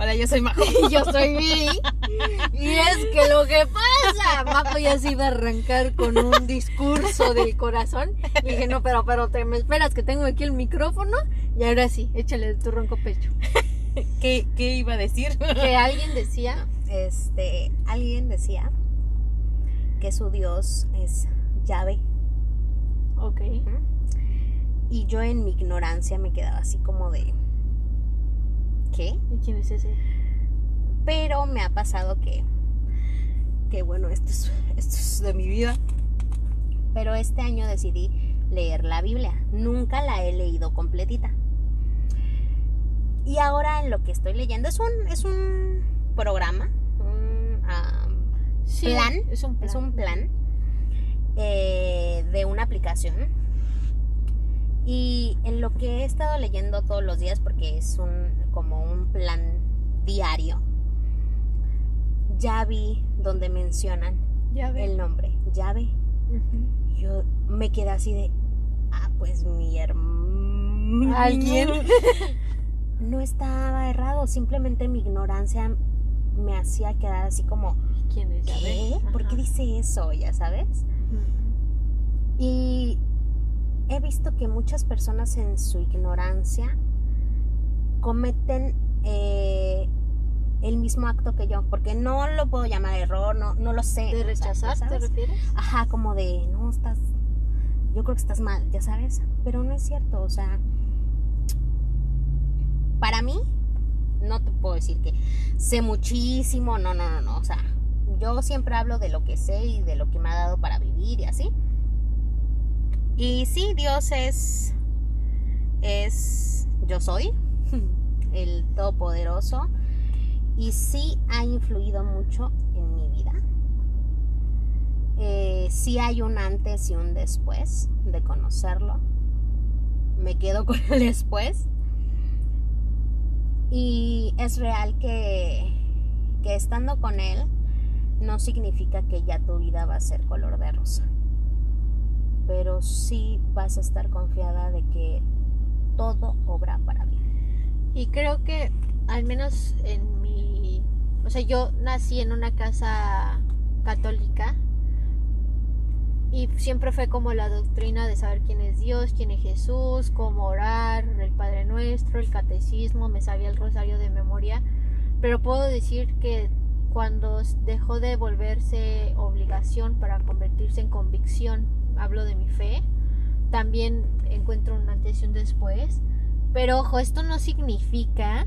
Hola, yo soy Majo. Y yo soy Viri. Y es que lo que pasa, Majo ya se iba a arrancar con un discurso del corazón. Y dije, no, pero, pero te me esperas que tengo aquí el micrófono. Y ahora sí, échale tu ronco pecho. ¿Qué, qué iba a decir? Que alguien decía, Este, alguien decía que su Dios es llave. ok, Y yo en mi ignorancia me quedaba así como de... ¿Qué? ¿y quién es ese? Pero me ha pasado que... Que bueno, esto es, esto es de mi vida. Pero este año decidí leer la Biblia. Nunca la he leído completita. Y ahora en lo que estoy leyendo es un, es un programa, un Sí, plan, Es un plan. es un plan eh, de una aplicación. Y en lo que he estado leyendo todos los días, porque es un como un plan diario, ya vi donde mencionan el nombre, llave. Yo me quedé así de, ah, pues mi hermano. ¿Alguien? No estaba errado, simplemente mi ignorancia me hacía quedar así como, ¿Quién es? ¿qué? ¿Por qué dice eso? Ya sabes. Y he visto que muchas personas en su ignorancia cometen eh, el mismo acto que yo, porque no lo puedo llamar error, no, no lo sé. ¿De rechazar, te refieres? Ajá, como de, no, estás, yo creo que estás mal, ya sabes, pero no es cierto, o sea, para mí, no te puedo decir que sé muchísimo, no, no, no, no, o sea, yo siempre hablo de lo que sé y de lo que me ha dado para vivir y así. Y sí, Dios es, es, yo soy, el Todopoderoso, y sí ha influido mucho en mi vida. Eh, sí hay un antes y un después de conocerlo. Me quedo con el después. Y es real que, que estando con él no significa que ya tu vida va a ser color de rosa. Pero sí vas a estar confiada de que todo obra para bien. Y creo que al menos en mi, o sea, yo nací en una casa católica y siempre fue como la doctrina de saber quién es Dios, quién es Jesús, cómo orar, el Padre Nuestro, el catecismo, me sabía el rosario de memoria, pero puedo decir que cuando dejó de volverse obligación para convertirse en convicción, hablo de mi fe, también encuentro un antes y un después. Pero ojo, esto no significa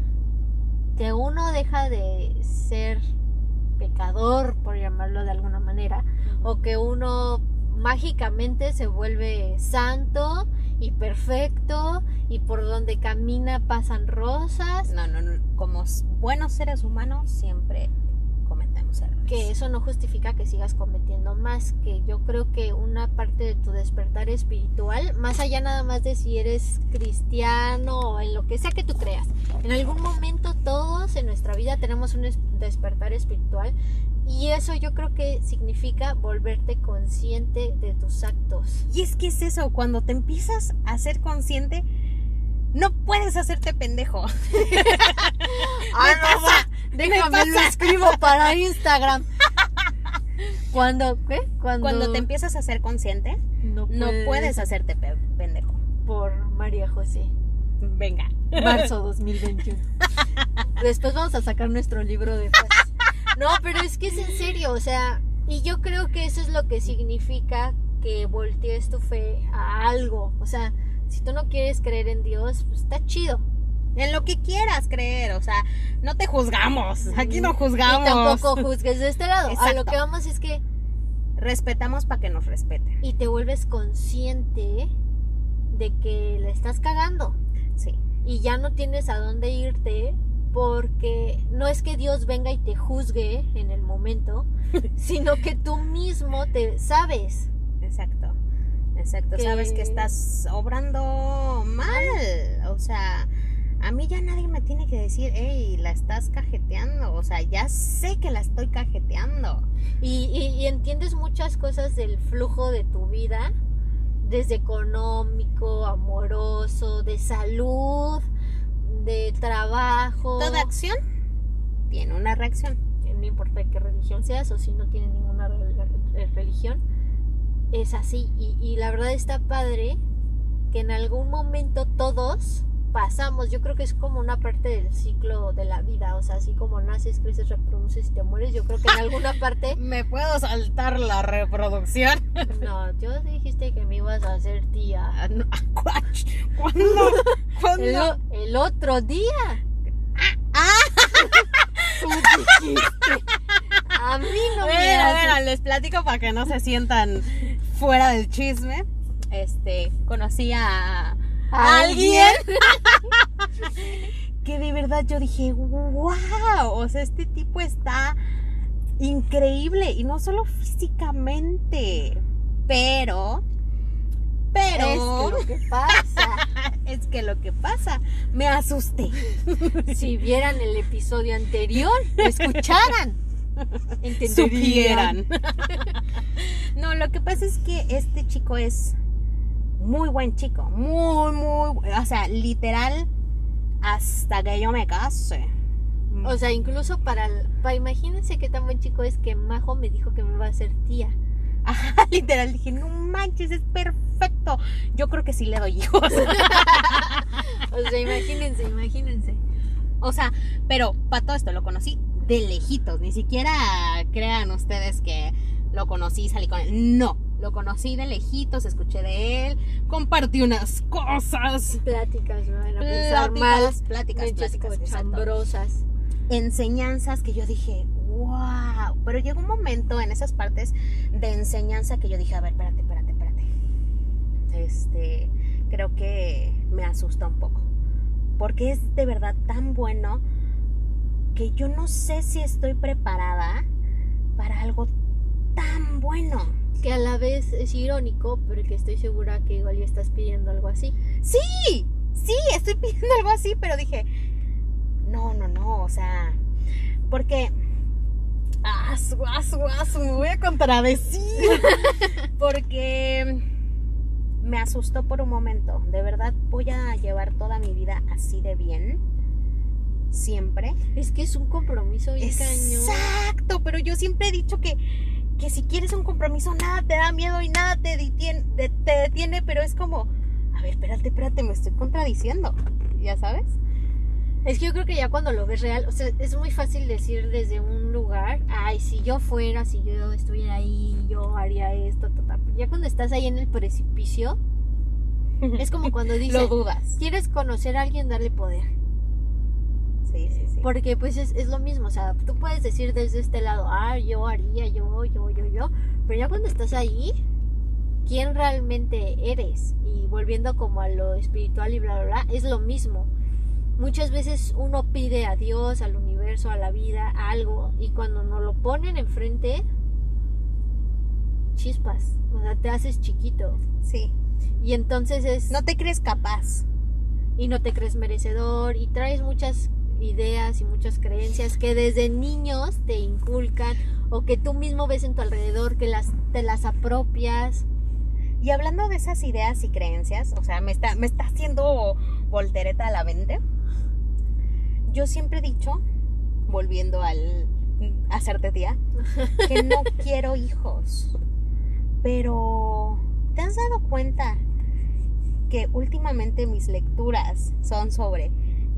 que uno deja de ser pecador, por llamarlo de alguna manera, o que uno mágicamente se vuelve santo y perfecto y por donde camina pasan rosas. No, no, no. Como buenos seres humanos siempre. Que eso no justifica que sigas cometiendo más, que yo creo que una parte de tu despertar espiritual, más allá nada más de si eres cristiano o en lo que sea que tú creas, en algún momento todos en nuestra vida tenemos un es- despertar espiritual y eso yo creo que significa volverte consciente de tus actos. Y es que es eso, cuando te empiezas a ser consciente, no puedes hacerte pendejo. Ah, no, va. Déjame lo escribo para Instagram. Cuando, ¿qué? Cuando, Cuando te empiezas a ser consciente, no, no puedes hacerte pe- pendejo. por María José. Venga. Marzo 2021. Después vamos a sacar nuestro libro de frases. No, pero es que es en serio, o sea, y yo creo que eso es lo que significa que voltees tu fe a algo. O sea, si tú no quieres creer en Dios, pues está chido. En lo que quieras creer, o sea, no te juzgamos. Aquí no Y juzgamos. tampoco juzgues de este lado. A lo que vamos es que Respetamos para que nos respeten. y te vuelves consciente de que le estás cagando. Sí. y ya no tienes a dónde irte porque no es que Dios venga y te juzgue en el momento, sino que tú mismo te sabes. Exacto. Exacto. Que- Sabes que estás obrando mal. O sea, a mí ya nadie me tiene que decir, hey, la estás cajeteando. O sea, ya sé que la estoy cajeteando. Y, y- y entiendes muchas cosas del flujo de tu vida, desde económico, amoroso, de salud, de trabajo. Toda acción tiene una reacción. no importa qué religión seas o si no tienes ninguna re- re- religión, es así. Y, y la verdad está padre que en algún momento todos pasamos, yo creo que es como una parte del ciclo de la vida, o sea, así como naces, creces, reproduces y te mueres, yo creo que en alguna parte, ¿Me puedo saltar la reproducción? no, yo dijiste que me ibas a hacer tía. Ah, no, ¿cuándo? ¿Cuándo? El, otro día. Tú dijiste. A mí no me Bueno, haces bueno, les platico para que no se sientan fuera del chisme. Este, conocí ¿A alguien que de verdad yo dije, wow, o sea, este tipo está increíble y no solo físicamente, pero, pero, Es que lo que pasa. es que lo que pasa, me asusté. Si vieran el episodio anterior, lo escucharan, entenderían. supieran. no, lo que pasa es que este chico es muy buen chico, muy, muy, o sea, literal, hasta que yo me case. O sea, incluso para, el- para imagínense qué tan buen chico es que Majo me dijo que me va a hacer tía. Ajá, literal, dije, no manches, es perfecto. Yo creo que sí le doy hijos. O sea, imagínense, imagínense. o sea, pero para todo esto lo conocí de lejitos, ni siquiera crean ustedes que lo conocí y salí con él. No, lo conocí de lejitos, escuché de él, compartí unas cosas. Pláticas, me van a pensar mal. Pláticas, pláticas, pláticas, cochambrosas. enseñanzas que yo dije, wow. Pero llegó un momento en esas partes de enseñanza que yo dije, a ver, espérate, espérate, espérate. Este, creo que me asusta un poco. Porque es de verdad tan bueno que yo no sé si estoy preparada para algo tan bueno. Que a la vez es irónico, pero que estoy segura que igual ya estás pidiendo algo así. Sí, sí, estoy pidiendo algo así, pero dije, no, no, no, o sea, porque... Asu, asu, asu, me voy a contradecir. porque me asustó por un momento. De verdad voy a llevar toda mi vida así de bien. Siempre. Es que es un compromiso bien cañón. Exacto, pero yo siempre he dicho que, que si quieres un compromiso, nada te da miedo y nada te detiene, te, te detiene, pero es como, a ver, espérate, espérate, me estoy contradiciendo, ¿ya sabes? Es que yo creo que ya cuando lo ves real, o sea, es muy fácil decir desde un lugar, ay, si yo fuera, si yo estuviera ahí, yo haría esto, ta, ta". Pero ya cuando estás ahí en el precipicio, es como cuando Lo dices, dudas. quieres conocer a alguien, darle poder. Sí, sí, sí. Porque pues es, es lo mismo, o sea, tú puedes decir desde este lado, ah, yo haría, yo, yo, yo, yo, pero ya cuando estás ahí, ¿quién realmente eres? Y volviendo como a lo espiritual y bla, bla, bla, es lo mismo. Muchas veces uno pide a Dios, al universo, a la vida, a algo, y cuando nos lo ponen enfrente, chispas, o sea, te haces chiquito. Sí. Y entonces es... No te crees capaz. y no te crees merecedor y traes muchas ideas y muchas creencias que desde niños te inculcan o que tú mismo ves en tu alrededor que las te las apropias. Y hablando de esas ideas y creencias, o sea, me está, me está haciendo voltereta a la mente. Yo siempre he dicho, volviendo al hacerte tía, que no quiero hijos. Pero, ¿te has dado cuenta que últimamente mis lecturas son sobre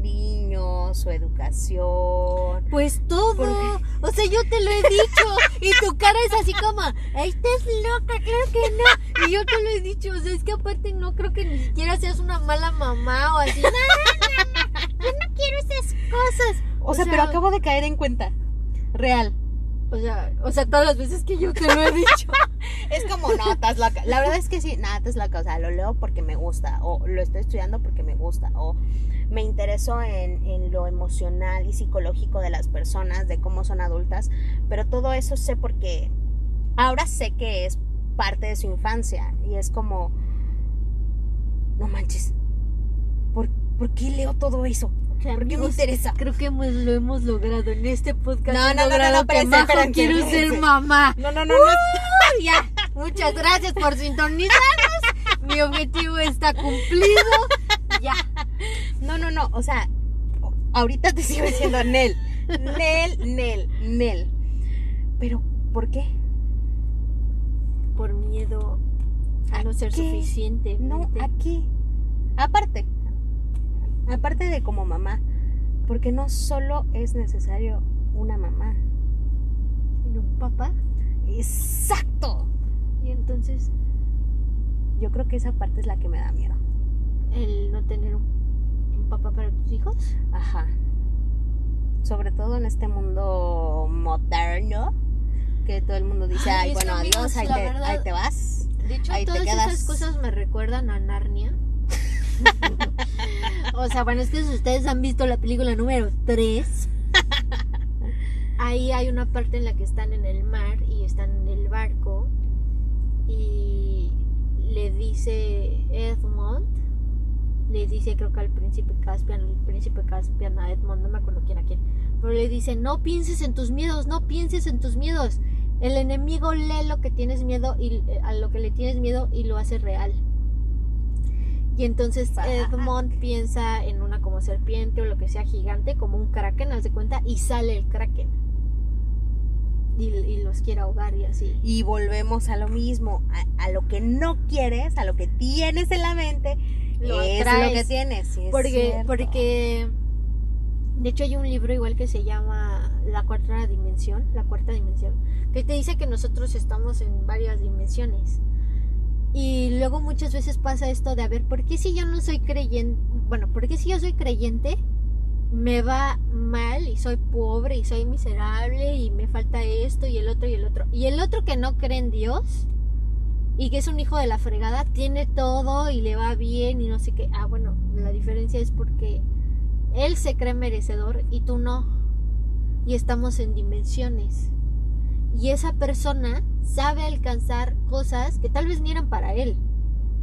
niños, su educación? Pues todo, Porque- o sea, yo te lo he dicho y tu cara es así como, "Ay, estás loca, claro que no. Y yo te lo he dicho, o sea, es que aparte no creo que ni siquiera seas una mala mamá o así. No, no, no, yo no quiero esas cosas. O, sea, sea- pero acabo de caer en cuenta. Real. O sea, o sea, todas las veces que yo te lo he dicho. Es como, no, estás loca. La verdad es que sí, nada, estás loca. O sea, lo leo porque me gusta, o lo estoy estudiando porque me gusta, o me intereso en, en lo emocional y psicológico de las personas, de cómo son adultas. Pero todo eso sé porque ahora sé que es parte de su infancia. Y es como, no manches, ¿por, por qué leo todo eso? O sea, ¿Por qué me interesa? Creo que hemos- lo hemos logrado en este podcast. No, no, no, no, no, espérense, Majo espérense, quiero espérense. ser mamá. No, no, no, no. Ya, muchas gracias por sintonizarnos. Mi objetivo está cumplido. No, no, no, o sea, ahorita te sigo diciendo, Nel, Nel, Nel, Nel. Pero, ¿por qué? Por miedo a, ¿A no ser qué? suficiente. No, aquí. Aparte, aparte de como mamá, porque no solo es necesario una mamá. ¿Sino un papá? Exacto. Y entonces Yo creo que esa parte es la que me da miedo. el no tener un, un papá para tus hijos. Ajá. Sobre todo en este mundo moderno, que todo el mundo dice, Ay, bueno, amigos, adiós, ahí te, verdad- ahí te vas. De hecho, Ahí te todas quedas. esas cosas me recuerdan a Narnia. o sea, bueno, es que si ustedes han visto la película número 3, ahí hay una parte en la que están en el mar y están en el barco y le dice Edmond, le dice creo que al príncipe Caspian, el príncipe Caspian a Edmond, no me acuerdo quién a quién, pero le dice, no pienses en tus miedos, no pienses en tus miedos. El enemigo lee lo que tienes miedo y eh, a lo que le tienes miedo y lo hace real. Y entonces. Edmond piensa en una como serpiente o lo que sea gigante, como un kraken, haz de cuenta, y sale el kraken. Y, y los quiere ahogar y así. Y volvemos a lo mismo, a, a lo que no quieres, a lo que tienes en la mente, Lo es atraes. lo que tienes. sí, es Porque, cierto. porque de hecho hay un libro igual que se llama La cuarta dimensión, la cuarta dimensión, que te dice que nosotros estamos en varias dimensiones. Y luego muchas veces pasa esto de, a ver, ¿por qué si yo no soy creyente? Bueno, ¿por qué si yo soy creyente? Me va mal y soy pobre y soy miserable y me falta esto y el otro y el otro. Y el otro que no cree en Dios y que es un hijo de la fregada, tiene todo y le va bien y no sé qué. Ah, bueno, la diferencia es porque él se cree merecedor y tú no. Y estamos en dimensiones. Y esa persona sabe alcanzar cosas que tal vez ni eran para él,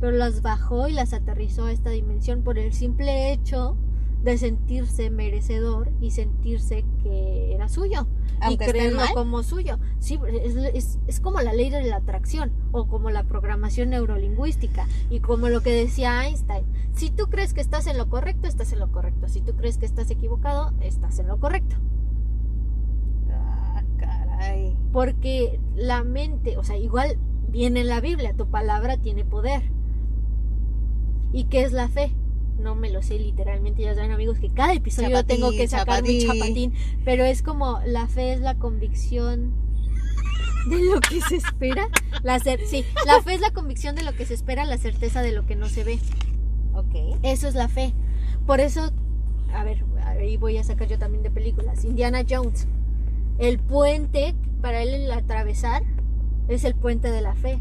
pero las bajó y las aterrizó a esta dimensión por el simple hecho de sentirse merecedor y sentirse que era suyo Aunque y creerlo como suyo. Sí, es, es- es como la ley de la atracción o como la programación neurolingüística y como lo que decía Einstein. Si tú crees que estás en lo correcto, estás en lo correcto. Si tú crees que estás equivocado, estás en lo correcto. Ah, caray. Porque la mente, o sea, igual viene en la Biblia, tu palabra tiene poder. ¿Y qué es la fe? No me lo sé literalmente, ya saben amigos que cada episodio Chapatín, tengo que sacar mi chapatín. pero es como la fe es la convicción de lo que se espera, la cer- sí, la fe es la convicción de lo que se espera, la certeza de lo que no se ve. Ok. Eso es la fe. Por eso, a ver, ahí voy a sacar yo también de películas. Indiana Jones. El puente para él el atravesar es el puente de la fe.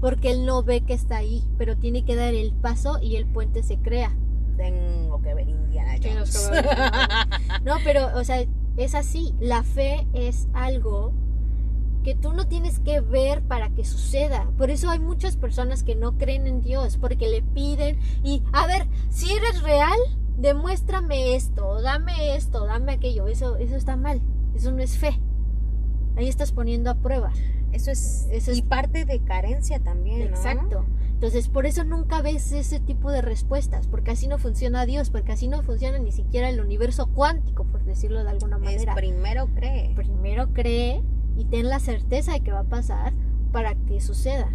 Porque él no ve que está ahí, pero tiene que dar el paso y el puente se crea. Tengo que ver Indiana Jones. No, pero, o sea, es así. La fe es algo que tú no tienes que ver para que suceda. Por eso hay muchas personas que no creen en Dios, porque le piden y, a ver, si eres real, demuéstrame esto, dame esto, dame aquello. Eso, eso está mal. Eso no es fe. Ahí estás poniendo a prueba. Eso es, Eso es- y parte de carencia también, ¿no? Exacto. Entonces, por eso nunca ves ese tipo de respuestas, porque así no funciona Dios, porque así no funciona ni siquiera el universo cuántico, por decirlo de alguna Es manera. primero cree. primero cree y ten la certeza de que va a pasar para que suceda.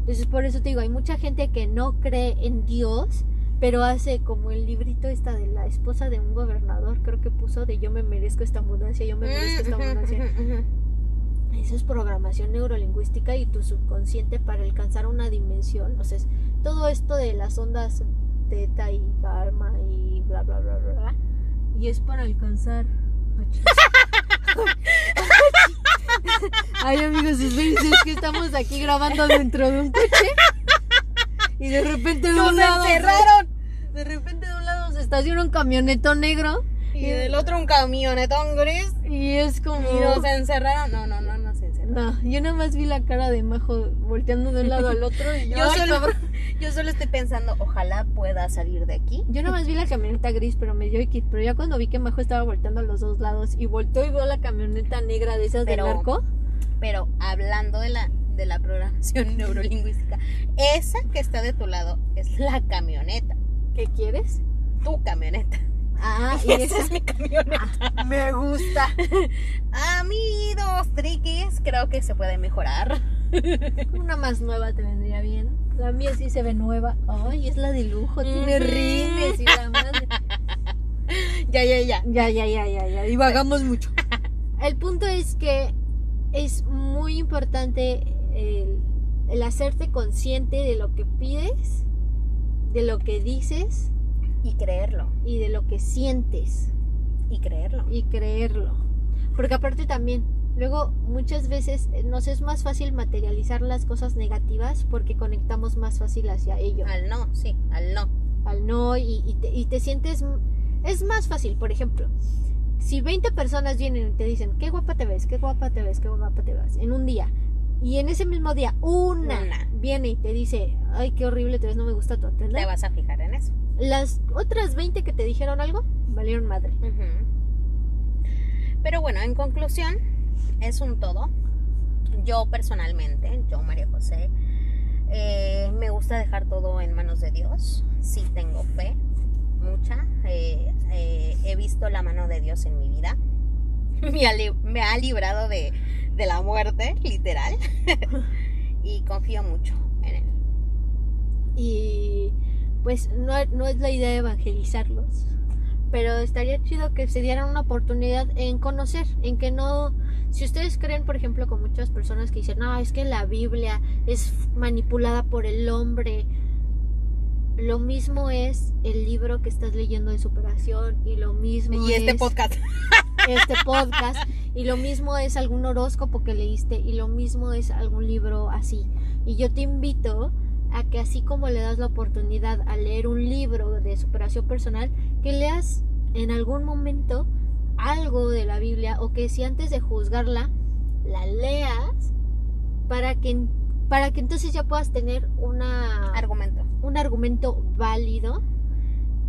Entonces por eso te digo, hay mucha gente que no cree en Dios, pero hace como el librito esta de la esposa de un gobernador, creo que puso de yo me merezco esta abundancia, yo me merezco esta Mm, ujú, abundancia. Eso es programación neurolingüística y tu subconsciente para alcanzar una dimensión. O sea, es todo esto de las ondas teta y gamma y bla bla bla bla. bla, Y es para alcanzar. Ay amigos, es que estamos aquí grabando dentro de un coche. Y de repente de ¡Nos un lado. se- encerraron! De repente de un lado se estaciona un camionetón negro. Y del otro un camionetón gris. Y es como. Y nos encerraron. No, no, no, no yo nada más vi la cara de Majo volteando de un lado al otro y yo, Yo "Ay, solo, cabrón". yo solo estoy pensando, ojalá pueda salir de aquí. yo nada más vi la camioneta gris, pero me dio X. Pero ya cuando vi que Majo estaba volteando a los dos lados y volteó y vio la camioneta negra de esas Pero- del narco, Pero hablando de la, de la programación neurolingüística, esa que está de tu lado es la camioneta. ¿qué quieres? Tu camioneta. Ah, Y esa es mi camioneta. me gusta. A mí dos triquis creo que se puede mejorar. Una más nueva te vendría bien. La mía sí se ve nueva. Ay, es la de lujo, tiene Ujú. rines y la madre. Ya, ya, ya. Ya, ya, ya, ya, ya. Divagamos mucho. El punto es que es muy importante el, el hacerte consciente de lo que pides, de lo que dices Y creerlo. y de lo que sientes Y creerlo. y creerlo. Porque aparte también, luego muchas veces nos es más fácil materializar las cosas negativas porque conectamos más fácil hacia ello. Al no, sí, al no. al no y, y te, y te sientes es más fácil por ejemplo si 20 personas vienen y te dicen qué guapa te ves qué guapa te ves qué guapa te ves en un día y en ese mismo día una, Una. viene y te dice ay qué horrible te ves no me gusta tu Te atenda vas a fijar en eso. Las otras 20 que te dijeron algo valieron madre Pero bueno, en conclusión, es un todo. Yo personalmente, yo María José, eh, me gusta dejar todo en manos de Dios. Sí tengo fe, mucha. Eh, eh, he visto la mano de Dios en mi vida. Me ha, me ha librado de, de la muerte, literal. y confío mucho en él. y pues no, no es la idea evangelizarlos pero estaría chido que se dieran una oportunidad en conocer, en que no, si ustedes creen, por ejemplo, con muchas personas que dicen, no, es que la Biblia es manipulada por el hombre, lo mismo es el libro que estás leyendo de superación y lo mismo Y este es podcast. este podcast y lo mismo es algún horóscopo que leíste y lo mismo es algún libro así. Y yo te invito a que así como le das la oportunidad a leer un libro de superación personal, que leas en algún momento algo de la Biblia o que si antes de juzgarla la leas para que para que entonces ya puedas tener una Argumento. un argumento válido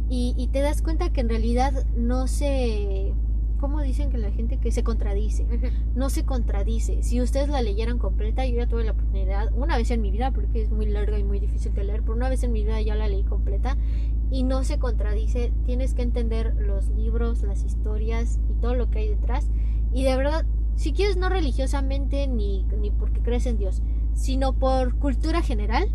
y, y te das cuenta que en realidad no se ¿cómo dicen que la gente que se contradice? No se contradice. Si ustedes la leyeran completa, yo ya tuve la oportunidad, una vez en mi vida, porque es muy larga y muy difícil de leer, pero una vez en mi vida ya la leí completa y no se contradice. Tienes que entender los libros, las historias y todo lo que hay detrás. Y de verdad, si quieres no religiosamente ni, ni porque crees en Dios, sino por cultura general,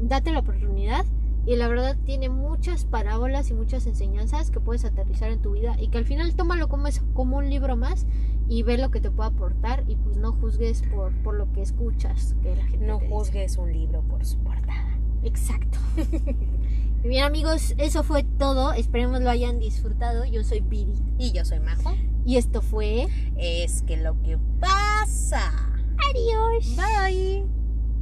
date la oportunidad y la verdad tiene muchas parábolas y muchas enseñanzas que puedes aterrizar en tu vida y que al final tómalo como eso, como un libro más y ve lo que te puede aportar y pues no juzgues por, por lo que escuchas que la gente No juzgues un libro por su portada. Exacto. Bien amigos, eso fue todo. Esperemos lo hayan disfrutado. Yo soy Viri Y yo soy Majo. y esto fue Es que lo que pasa. Adiós.